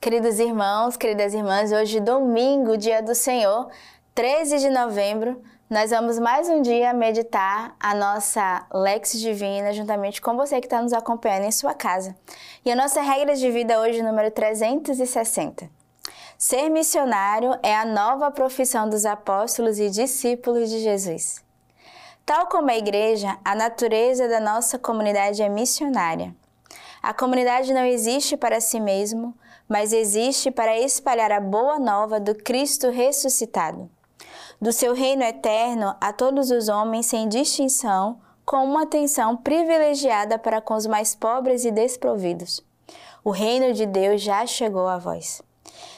Queridos irmãos, queridas irmãs, hoje domingo, dia do Senhor, 13 de novembro, nós vamos mais um dia meditar a nossa Lex Divina juntamente com você que está nos acompanhando em sua casa. E a nossa regra de vida hoje, número 360. Ser missionário é a nova profissão dos apóstolos e discípulos de Jesus. Tal como a igreja, a natureza da nossa comunidade é missionária. A comunidade não existe para si mesmo, mas existe para espalhar a boa nova do Cristo ressuscitado. Do seu reino eterno a todos os homens sem distinção, com uma atenção privilegiada para com os mais pobres e desprovidos. O reino de Deus já chegou a vós.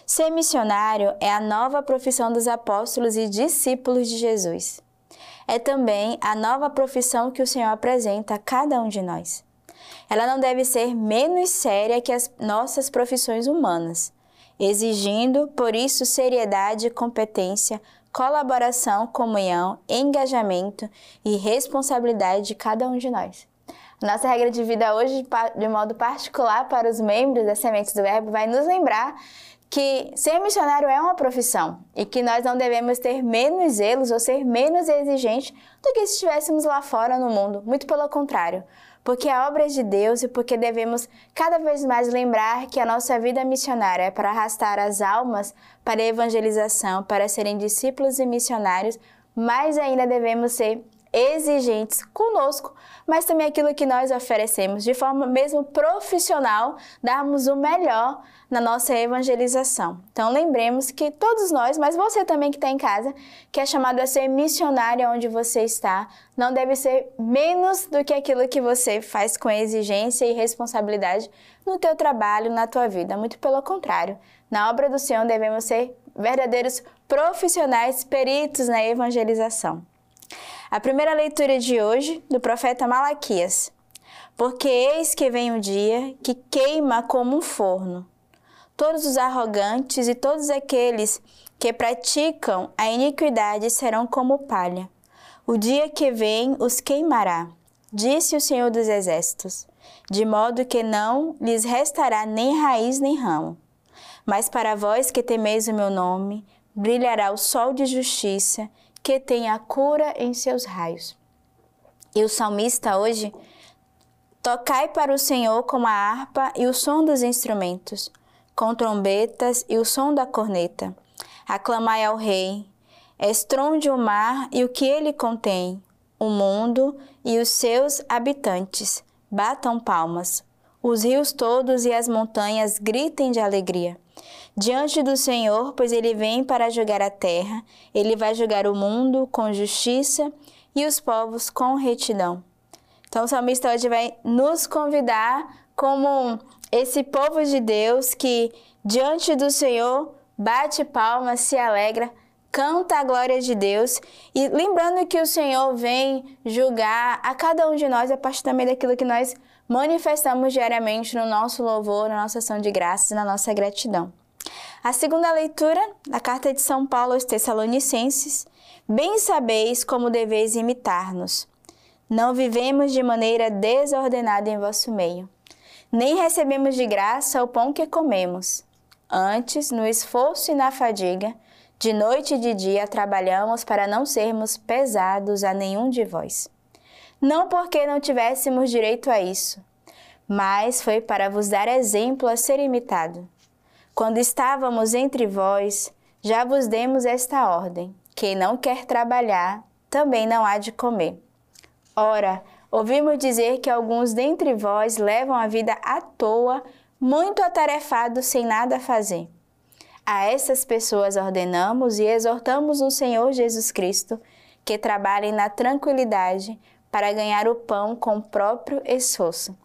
Ser missionário é a nova profissão dos apóstolos e discípulos de Jesus. É também a nova profissão que o Senhor apresenta a cada um de nós ela não deve ser menos séria que as nossas profissões humanas, exigindo, por isso, seriedade, competência, colaboração, comunhão, engajamento e responsabilidade de cada um de nós. Nossa regra de vida hoje, de modo particular para os membros da Sementes do Verbo, vai nos lembrar que ser missionário é uma profissão e que nós não devemos ter menos zelos ou ser menos exigentes do que se estivéssemos lá fora no mundo. Muito pelo contrário porque a obra é de Deus e porque devemos cada vez mais lembrar que a nossa vida missionária é para arrastar as almas para a evangelização, para serem discípulos e missionários, mais ainda devemos ser exigentes conosco, mas também aquilo que nós oferecemos, de forma mesmo profissional, darmos o melhor na nossa evangelização. Então lembremos que todos nós, mas você também que está em casa, que é chamado a ser missionário onde você está, não deve ser menos do que aquilo que você faz com exigência e responsabilidade no teu trabalho, na tua vida. Muito pelo contrário, na obra do Senhor devemos ser verdadeiros profissionais, peritos na evangelização. A primeira leitura de hoje, do profeta Malaquias. Porque eis que vem um dia que queima como um forno. Todos os arrogantes e todos aqueles que praticam a iniquidade serão como palha. O dia que vem os queimará, disse o Senhor dos Exércitos, de modo que não lhes restará nem raiz nem ramo. Mas para vós que temeis o meu nome, brilhará o sol de justiça que tem a cura em seus raios. E o salmista hoje, tocai para o Senhor com a harpa e o som dos instrumentos, com trombetas e o som da corneta. Aclamai ao Rei, estronde o mar e o que ele contém, o mundo e os seus habitantes. Batam palmas. Os rios todos e as montanhas gritem de alegria diante do Senhor, pois ele vem para julgar a terra, ele vai julgar o mundo com justiça e os povos com retidão. Então, o salmista hoje vai nos convidar como esse povo de Deus que diante do Senhor bate palmas, se alegra, canta a glória de Deus e lembrando que o Senhor vem julgar a cada um de nós a partir também daquilo que nós manifestamos diariamente no nosso louvor, na nossa ação de graças, na nossa gratidão. A segunda leitura, da carta de São Paulo aos Tessalonicenses, bem sabeis como deveis imitar-nos. Não vivemos de maneira desordenada em vosso meio, nem recebemos de graça o pão que comemos. Antes, no esforço e na fadiga, de noite e de dia trabalhamos para não sermos pesados a nenhum de vós. Não porque não tivéssemos direito a isso, mas foi para vos dar exemplo a ser imitado. Quando estávamos entre vós, já vos demos esta ordem: quem não quer trabalhar, também não há de comer. Ora, ouvimos dizer que alguns dentre vós levam a vida à toa, muito atarefados sem nada fazer. A essas pessoas ordenamos e exortamos o Senhor Jesus Cristo que trabalhem na tranquilidade para ganhar o pão com o próprio esforço.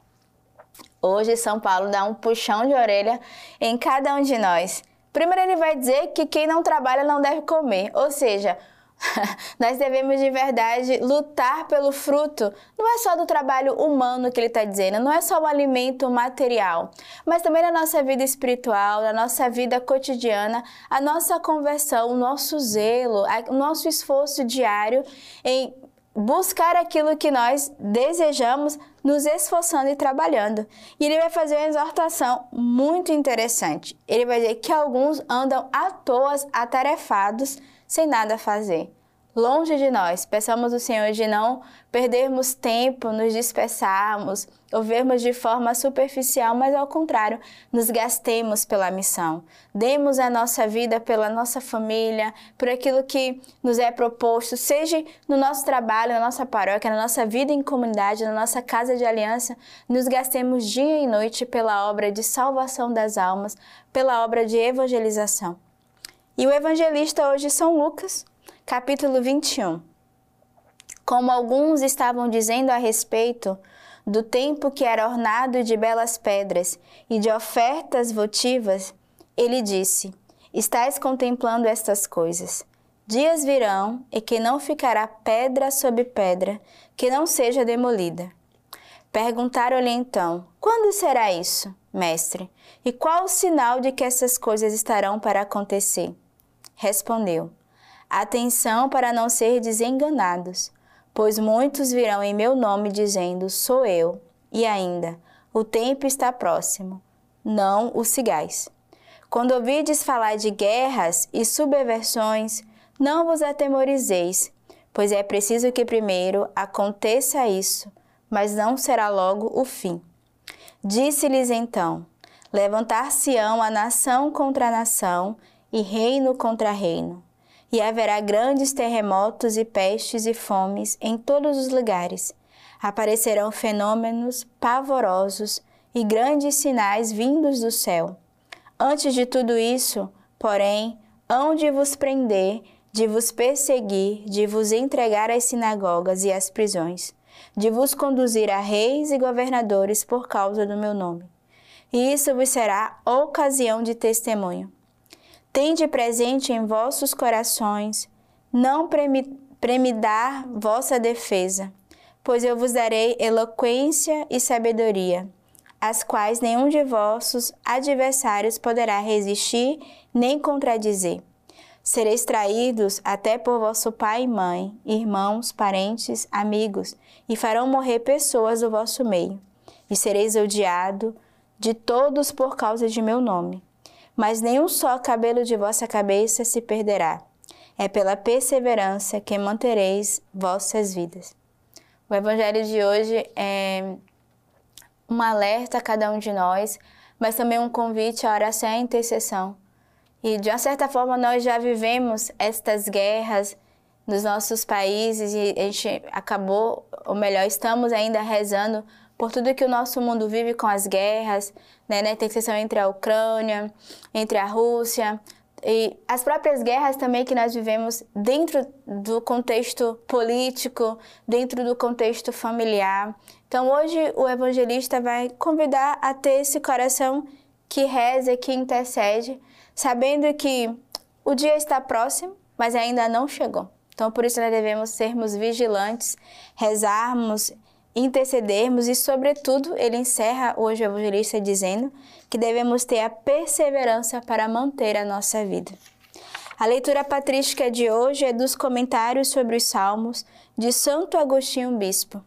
Hoje, São Paulo dá um puxão de orelha em cada um de nós. Primeiro, ele vai dizer que quem não trabalha não deve comer, ou seja, nós devemos de verdade lutar pelo fruto. Não é só do trabalho humano que ele está dizendo, não é só o alimento material, mas também na nossa vida espiritual, na nossa vida cotidiana, a nossa conversão, o nosso zelo, o nosso esforço diário em buscar aquilo que nós desejamos, nos esforçando e trabalhando. E ele vai fazer uma exortação muito interessante. Ele vai dizer que alguns andam à toa, atarefados, sem nada fazer longe de nós. Peçamos ao Senhor de não perdermos tempo, nos dispersarmos, ou vermos de forma superficial, mas ao contrário, nos gastemos pela missão. Demos a nossa vida pela nossa família, por aquilo que nos é proposto, seja no nosso trabalho, na nossa paróquia, na nossa vida em comunidade, na nossa casa de aliança, nos gastemos dia e noite pela obra de salvação das almas, pela obra de evangelização. E o evangelista hoje São Lucas, capítulo 21. Como alguns estavam dizendo a respeito do tempo que era ornado de belas pedras e de ofertas votivas, ele disse: Estais contemplando estas coisas. Dias virão e que não ficará pedra sobre pedra que não seja demolida. Perguntaram-lhe então: Quando será isso, mestre? E qual o sinal de que essas coisas estarão para acontecer? Respondeu: Atenção para não ser desenganados, pois muitos virão em meu nome dizendo: Sou eu, e ainda, o tempo está próximo. Não o sigais. Quando ouvides falar de guerras e subversões, não vos atemorizeis, pois é preciso que primeiro aconteça isso, mas não será logo o fim. Disse-lhes então: Levantar-se-ão a nação contra a nação e reino contra reino e haverá grandes terremotos e pestes e fomes em todos os lugares. Aparecerão fenômenos pavorosos e grandes sinais vindos do céu. Antes de tudo isso, porém, hão de vos prender, de vos perseguir, de vos entregar às sinagogas e às prisões, de vos conduzir a reis e governadores por causa do meu nome. E isso vos será ocasião de testemunho. Tende presente em vossos corações, não premidar vossa defesa, pois eu vos darei eloquência e sabedoria, as quais nenhum de vossos adversários poderá resistir nem contradizer. Sereis traídos até por vosso pai e mãe, irmãos, parentes, amigos, e farão morrer pessoas do vosso meio. E sereis odiado de todos por causa de meu nome mas nenhum só cabelo de vossa cabeça se perderá. É pela perseverança que mantereis vossas vidas. O evangelho de hoje é um alerta a cada um de nós, mas também um convite à oração e à intercessão. E de uma certa forma nós já vivemos estas guerras nos nossos países e a gente acabou, ou melhor, estamos ainda rezando por tudo que o nosso mundo vive com as guerras, né, né, tensão entre a Ucrânia, entre a Rússia, e as próprias guerras também que nós vivemos dentro do contexto político, dentro do contexto familiar. Então hoje o evangelista vai convidar a ter esse coração que reza, que intercede, sabendo que o dia está próximo, mas ainda não chegou. Então por isso nós devemos sermos vigilantes, rezarmos intercedermos e, sobretudo, ele encerra hoje o evangelista dizendo que devemos ter a perseverança para manter a nossa vida. A leitura patrística de hoje é dos comentários sobre os Salmos de Santo Agostinho Bispo.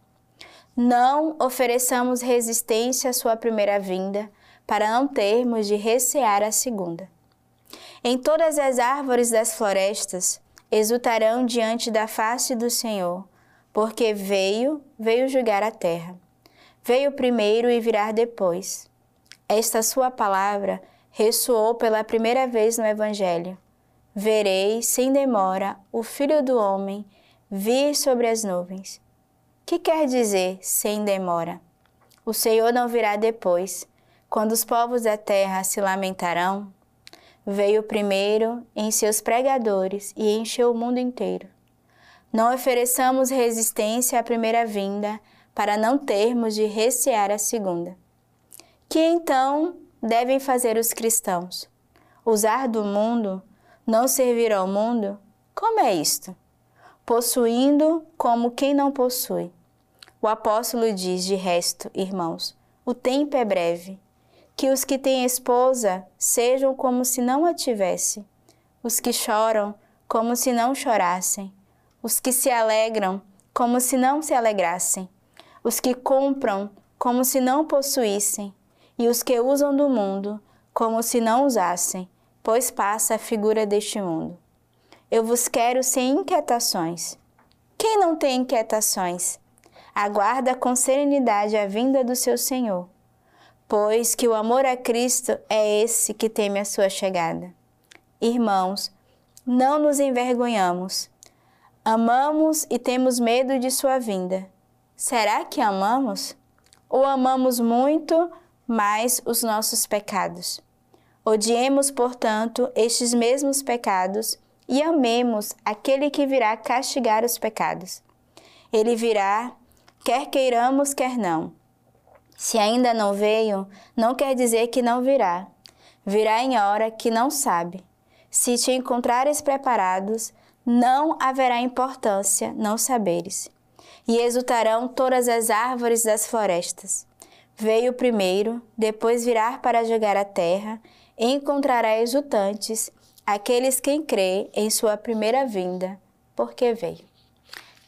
Não ofereçamos resistência à sua primeira vinda, para não termos de recear a segunda. Em todas as árvores das florestas exultarão diante da face do Senhor porque veio, veio julgar a terra. Veio primeiro e virá depois. Esta sua palavra ressoou pela primeira vez no Evangelho. Verei, sem demora, o Filho do Homem vir sobre as nuvens. Que quer dizer sem demora? O Senhor não virá depois, quando os povos da terra se lamentarão? Veio primeiro em seus pregadores e encheu o mundo inteiro. Não ofereçamos resistência à primeira vinda, para não termos de recear a segunda. Que então devem fazer os cristãos? Usar do mundo? Não servir ao mundo? Como é isto? Possuindo como quem não possui. O apóstolo diz, de resto, irmãos, o tempo é breve. Que os que têm esposa sejam como se não a tivesse, os que choram como se não chorassem, os que se alegram como se não se alegrassem, os que compram como se não possuíssem, e os que usam do mundo como se não usassem, pois passa a figura deste mundo. Eu vos quero sem inquietações. Quem não tem inquietações? Aguarda com serenidade a vinda do seu Senhor, pois que o amor a Cristo é esse que teme a sua chegada. Irmãos, não nos envergonhamos. Amamos e temos medo de sua vinda. Será que amamos? Ou amamos muito mais os nossos pecados? Odiemos, portanto, estes mesmos pecados e amemos aquele que virá castigar os pecados. Ele virá, quer queiramos, quer não. Se ainda não veio, não quer dizer que não virá. Virá em hora que não sabe. Se te encontrares preparados, não haverá importância não saberes. E exultarão todas as árvores das florestas. Veio primeiro, depois virá para jogar a terra, encontrará exultantes aqueles quem crê em sua primeira vinda, porque veio.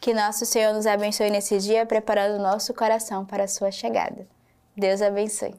Que nosso Senhor nos abençoe nesse dia, preparando nosso coração para a sua chegada. Deus abençoe.